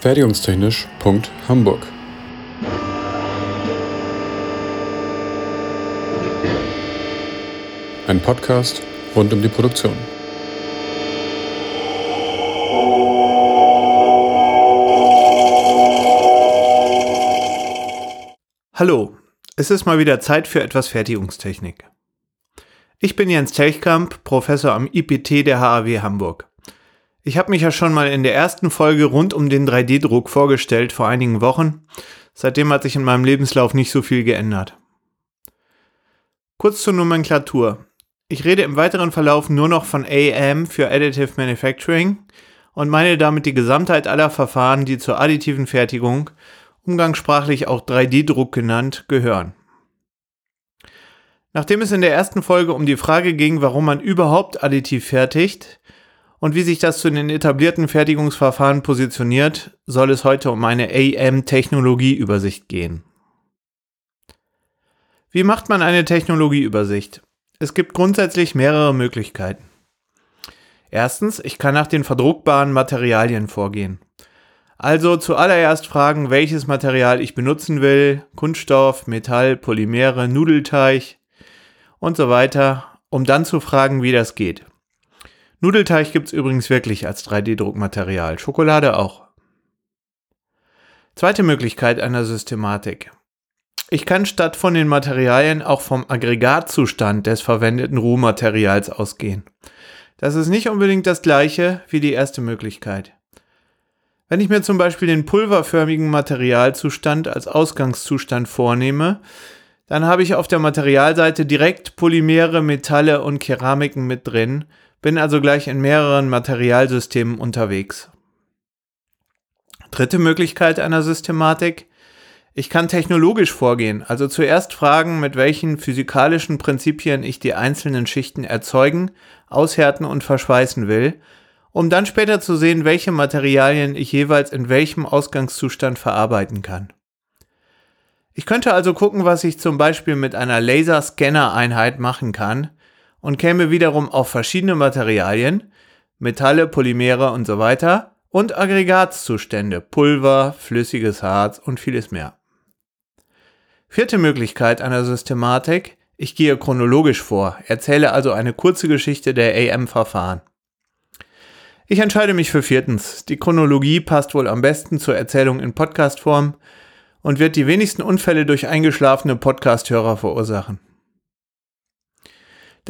Fertigungstechnisch.hamburg Ein Podcast rund um die Produktion. Hallo, es ist mal wieder Zeit für etwas Fertigungstechnik. Ich bin Jens Telchkamp, Professor am IPT der HAW Hamburg. Ich habe mich ja schon mal in der ersten Folge rund um den 3D-Druck vorgestellt vor einigen Wochen. Seitdem hat sich in meinem Lebenslauf nicht so viel geändert. Kurz zur Nomenklatur. Ich rede im weiteren Verlauf nur noch von AM für Additive Manufacturing und meine damit die Gesamtheit aller Verfahren, die zur additiven Fertigung, umgangssprachlich auch 3D-Druck genannt, gehören. Nachdem es in der ersten Folge um die Frage ging, warum man überhaupt additiv fertigt, und wie sich das zu den etablierten Fertigungsverfahren positioniert, soll es heute um eine AM-Technologieübersicht gehen. Wie macht man eine Technologieübersicht? Es gibt grundsätzlich mehrere Möglichkeiten. Erstens, ich kann nach den verdruckbaren Materialien vorgehen. Also zuallererst fragen, welches Material ich benutzen will, Kunststoff, Metall, Polymere, Nudelteig und so weiter, um dann zu fragen, wie das geht. Nudelteig gibt's übrigens wirklich als 3D-Druckmaterial, Schokolade auch. Zweite Möglichkeit einer Systematik. Ich kann statt von den Materialien auch vom Aggregatzustand des verwendeten Rohmaterials ausgehen. Das ist nicht unbedingt das gleiche wie die erste Möglichkeit. Wenn ich mir zum Beispiel den pulverförmigen Materialzustand als Ausgangszustand vornehme, dann habe ich auf der Materialseite direkt Polymere, Metalle und Keramiken mit drin, bin also gleich in mehreren Materialsystemen unterwegs. Dritte Möglichkeit einer Systematik. Ich kann technologisch vorgehen, also zuerst fragen, mit welchen physikalischen Prinzipien ich die einzelnen Schichten erzeugen, aushärten und verschweißen will, um dann später zu sehen, welche Materialien ich jeweils in welchem Ausgangszustand verarbeiten kann. Ich könnte also gucken, was ich zum Beispiel mit einer Laserscanner-Einheit machen kann, und käme wiederum auf verschiedene Materialien, Metalle, Polymere und so weiter und Aggregatzustände, Pulver, flüssiges Harz und vieles mehr. Vierte Möglichkeit einer Systematik, ich gehe chronologisch vor, erzähle also eine kurze Geschichte der AM-Verfahren. Ich entscheide mich für viertens. Die Chronologie passt wohl am besten zur Erzählung in Podcastform und wird die wenigsten Unfälle durch eingeschlafene Podcasthörer verursachen.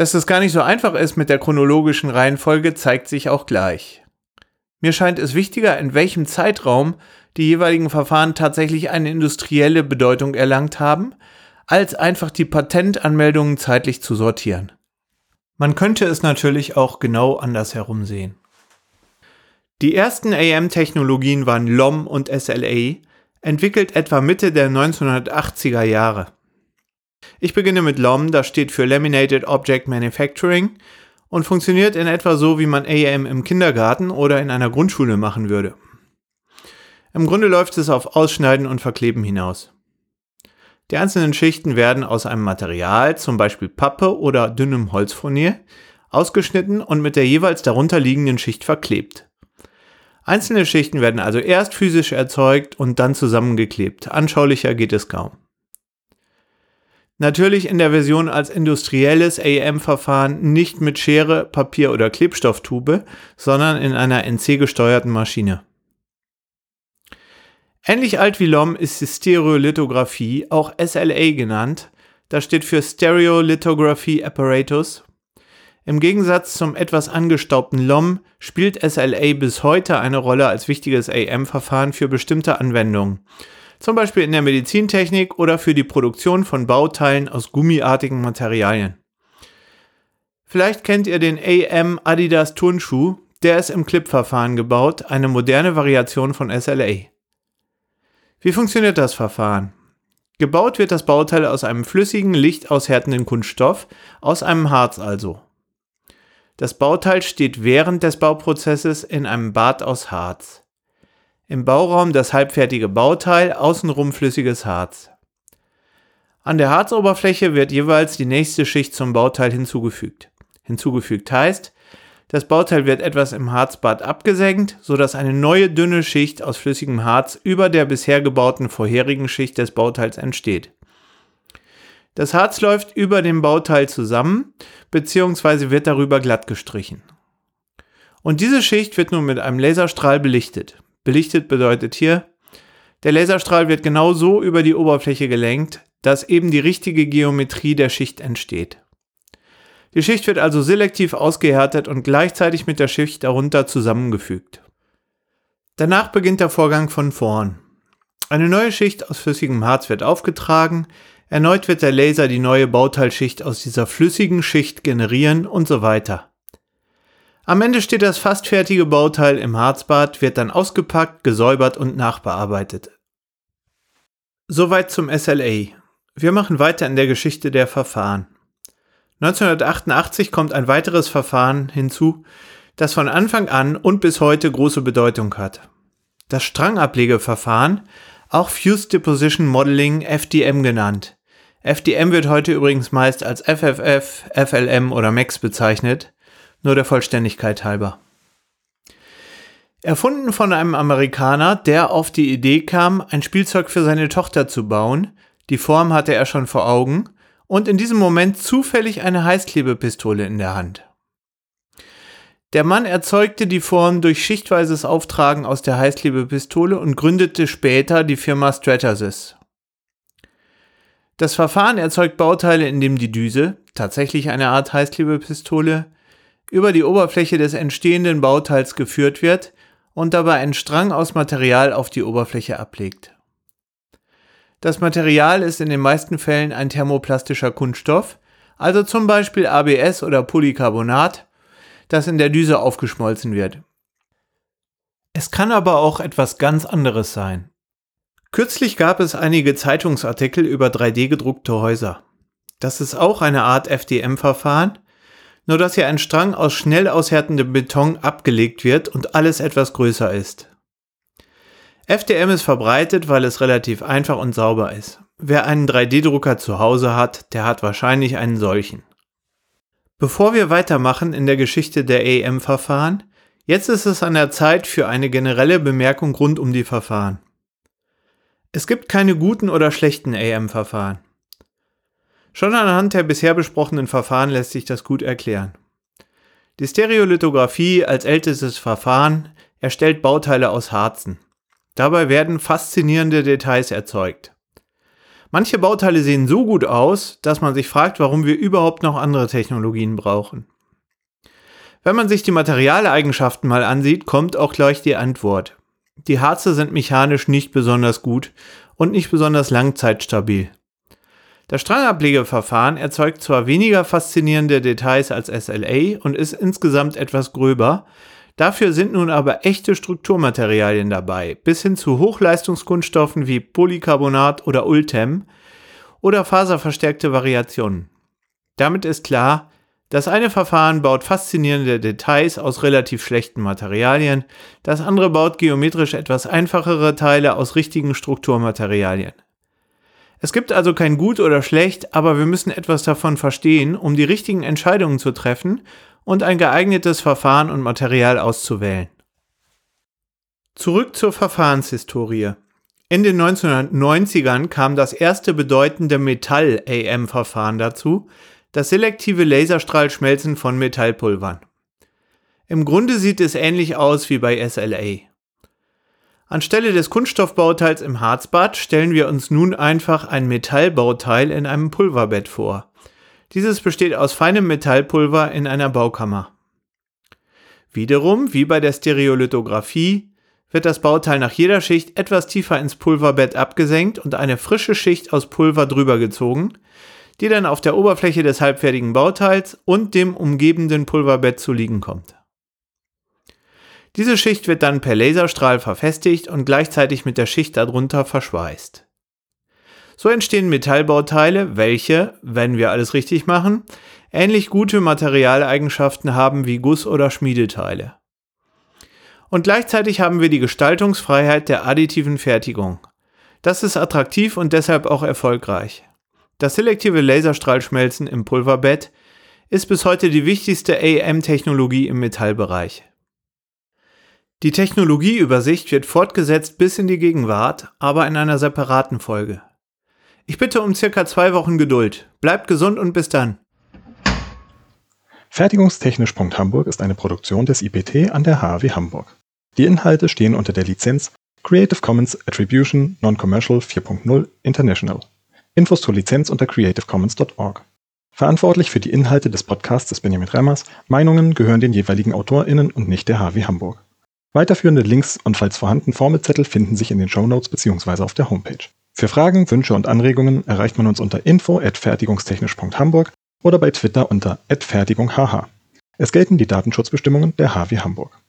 Dass es gar nicht so einfach ist mit der chronologischen Reihenfolge, zeigt sich auch gleich. Mir scheint es wichtiger, in welchem Zeitraum die jeweiligen Verfahren tatsächlich eine industrielle Bedeutung erlangt haben, als einfach die Patentanmeldungen zeitlich zu sortieren. Man könnte es natürlich auch genau andersherum sehen. Die ersten AM-Technologien waren LOM und SLA, entwickelt etwa Mitte der 1980er Jahre. Ich beginne mit LOM, das steht für Laminated Object Manufacturing und funktioniert in etwa so, wie man AM im Kindergarten oder in einer Grundschule machen würde. Im Grunde läuft es auf Ausschneiden und Verkleben hinaus. Die einzelnen Schichten werden aus einem Material, zum Beispiel Pappe oder dünnem Holzfurnier, ausgeschnitten und mit der jeweils darunter liegenden Schicht verklebt. Einzelne Schichten werden also erst physisch erzeugt und dann zusammengeklebt. Anschaulicher geht es kaum. Natürlich in der Version als industrielles AM-Verfahren nicht mit Schere, Papier oder Klebstofftube, sondern in einer NC-gesteuerten Maschine. Ähnlich alt wie LOM ist die Stereolithografie, auch SLA genannt. Das steht für Stereolithography Apparatus. Im Gegensatz zum etwas angestaubten LOM spielt SLA bis heute eine Rolle als wichtiges AM-Verfahren für bestimmte Anwendungen zum Beispiel in der Medizintechnik oder für die Produktion von Bauteilen aus gummiartigen Materialien. Vielleicht kennt ihr den AM Adidas Turnschuh, der ist im Clip-Verfahren gebaut, eine moderne Variation von SLA. Wie funktioniert das Verfahren? Gebaut wird das Bauteil aus einem flüssigen, lichtaushärtenden Kunststoff, aus einem Harz also. Das Bauteil steht während des Bauprozesses in einem Bad aus Harz. Im Bauraum das halbfertige Bauteil, außenrum flüssiges Harz. An der Harzoberfläche wird jeweils die nächste Schicht zum Bauteil hinzugefügt. Hinzugefügt heißt, Das Bauteil wird etwas im Harzbad abgesenkt, sodass eine neue dünne Schicht aus flüssigem Harz über der bisher gebauten vorherigen Schicht des Bauteils entsteht. Das Harz läuft über dem Bauteil zusammen bzw. wird darüber glatt gestrichen. Und diese Schicht wird nun mit einem Laserstrahl belichtet. Belichtet bedeutet hier, der Laserstrahl wird genau so über die Oberfläche gelenkt, dass eben die richtige Geometrie der Schicht entsteht. Die Schicht wird also selektiv ausgehärtet und gleichzeitig mit der Schicht darunter zusammengefügt. Danach beginnt der Vorgang von vorn. Eine neue Schicht aus flüssigem Harz wird aufgetragen, erneut wird der Laser die neue Bauteilschicht aus dieser flüssigen Schicht generieren und so weiter. Am Ende steht das fast fertige Bauteil im Harzbad, wird dann ausgepackt, gesäubert und nachbearbeitet. Soweit zum SLA. Wir machen weiter in der Geschichte der Verfahren. 1988 kommt ein weiteres Verfahren hinzu, das von Anfang an und bis heute große Bedeutung hat. Das Strangablegeverfahren, auch Fused Deposition Modeling FDM genannt. FDM wird heute übrigens meist als FFF, FLM oder MAX bezeichnet, nur der Vollständigkeit halber. Erfunden von einem Amerikaner, der auf die Idee kam, ein Spielzeug für seine Tochter zu bauen, die Form hatte er schon vor Augen, und in diesem Moment zufällig eine Heißklebepistole in der Hand. Der Mann erzeugte die Form durch schichtweises Auftragen aus der Heißklebepistole und gründete später die Firma Stratasys. Das Verfahren erzeugt Bauteile, indem die Düse, tatsächlich eine Art Heißklebepistole, über die Oberfläche des entstehenden Bauteils geführt wird und dabei ein Strang aus Material auf die Oberfläche ablegt. Das Material ist in den meisten Fällen ein thermoplastischer Kunststoff, also zum Beispiel ABS oder Polycarbonat, das in der Düse aufgeschmolzen wird. Es kann aber auch etwas ganz anderes sein. Kürzlich gab es einige Zeitungsartikel über 3D gedruckte Häuser. Das ist auch eine Art FDM-Verfahren, nur dass hier ein Strang aus schnell aushärtendem Beton abgelegt wird und alles etwas größer ist. FDM ist verbreitet, weil es relativ einfach und sauber ist. Wer einen 3D-Drucker zu Hause hat, der hat wahrscheinlich einen solchen. Bevor wir weitermachen in der Geschichte der AM-Verfahren, jetzt ist es an der Zeit für eine generelle Bemerkung rund um die Verfahren. Es gibt keine guten oder schlechten AM-Verfahren. Schon anhand der bisher besprochenen Verfahren lässt sich das gut erklären. Die Stereolithografie als ältestes Verfahren erstellt Bauteile aus Harzen. Dabei werden faszinierende Details erzeugt. Manche Bauteile sehen so gut aus, dass man sich fragt, warum wir überhaupt noch andere Technologien brauchen. Wenn man sich die Materialeigenschaften mal ansieht, kommt auch gleich die Antwort. Die Harze sind mechanisch nicht besonders gut und nicht besonders langzeitstabil. Das Strangablegeverfahren erzeugt zwar weniger faszinierende Details als SLA und ist insgesamt etwas gröber, Dafür sind nun aber echte Strukturmaterialien dabei, bis hin zu Hochleistungskunststoffen wie Polycarbonat oder Ultem oder faserverstärkte Variationen. Damit ist klar, das eine Verfahren baut faszinierende Details aus relativ schlechten Materialien, das andere baut geometrisch etwas einfachere Teile aus richtigen Strukturmaterialien. Es gibt also kein gut oder schlecht, aber wir müssen etwas davon verstehen, um die richtigen Entscheidungen zu treffen und ein geeignetes Verfahren und Material auszuwählen. Zurück zur Verfahrenshistorie. In den 1990ern kam das erste bedeutende Metall-AM-Verfahren dazu, das selektive Laserstrahlschmelzen von Metallpulvern. Im Grunde sieht es ähnlich aus wie bei SLA. Anstelle des Kunststoffbauteils im Harzbad stellen wir uns nun einfach ein Metallbauteil in einem Pulverbett vor. Dieses besteht aus feinem Metallpulver in einer Baukammer. Wiederum, wie bei der Stereolithografie, wird das Bauteil nach jeder Schicht etwas tiefer ins Pulverbett abgesenkt und eine frische Schicht aus Pulver drüber gezogen, die dann auf der Oberfläche des halbfertigen Bauteils und dem umgebenden Pulverbett zu liegen kommt. Diese Schicht wird dann per Laserstrahl verfestigt und gleichzeitig mit der Schicht darunter verschweißt. So entstehen Metallbauteile, welche, wenn wir alles richtig machen, ähnlich gute Materialeigenschaften haben wie Guss- oder Schmiedeteile. Und gleichzeitig haben wir die Gestaltungsfreiheit der additiven Fertigung. Das ist attraktiv und deshalb auch erfolgreich. Das selektive Laserstrahlschmelzen im Pulverbett ist bis heute die wichtigste AM-Technologie im Metallbereich. Die Technologieübersicht wird fortgesetzt bis in die Gegenwart, aber in einer separaten Folge. Ich bitte um circa zwei Wochen Geduld. Bleibt gesund und bis dann. Fertigungstechnisch.hamburg ist eine Produktion des IPT an der HAW Hamburg. Die Inhalte stehen unter der Lizenz Creative Commons Attribution Non-Commercial 4.0 International. Infos zur Lizenz unter creativecommons.org. Verantwortlich für die Inhalte des Podcasts ist Benjamin Remmers. Meinungen gehören den jeweiligen AutorInnen und nicht der HW Hamburg. Weiterführende Links und falls vorhanden Formelzettel finden sich in den Shownotes bzw. auf der Homepage. Für Fragen, Wünsche und Anregungen erreicht man uns unter info@fertigungstechnisch.hamburg oder bei Twitter unter @fertigunghh. Es gelten die Datenschutzbestimmungen der HW Hamburg.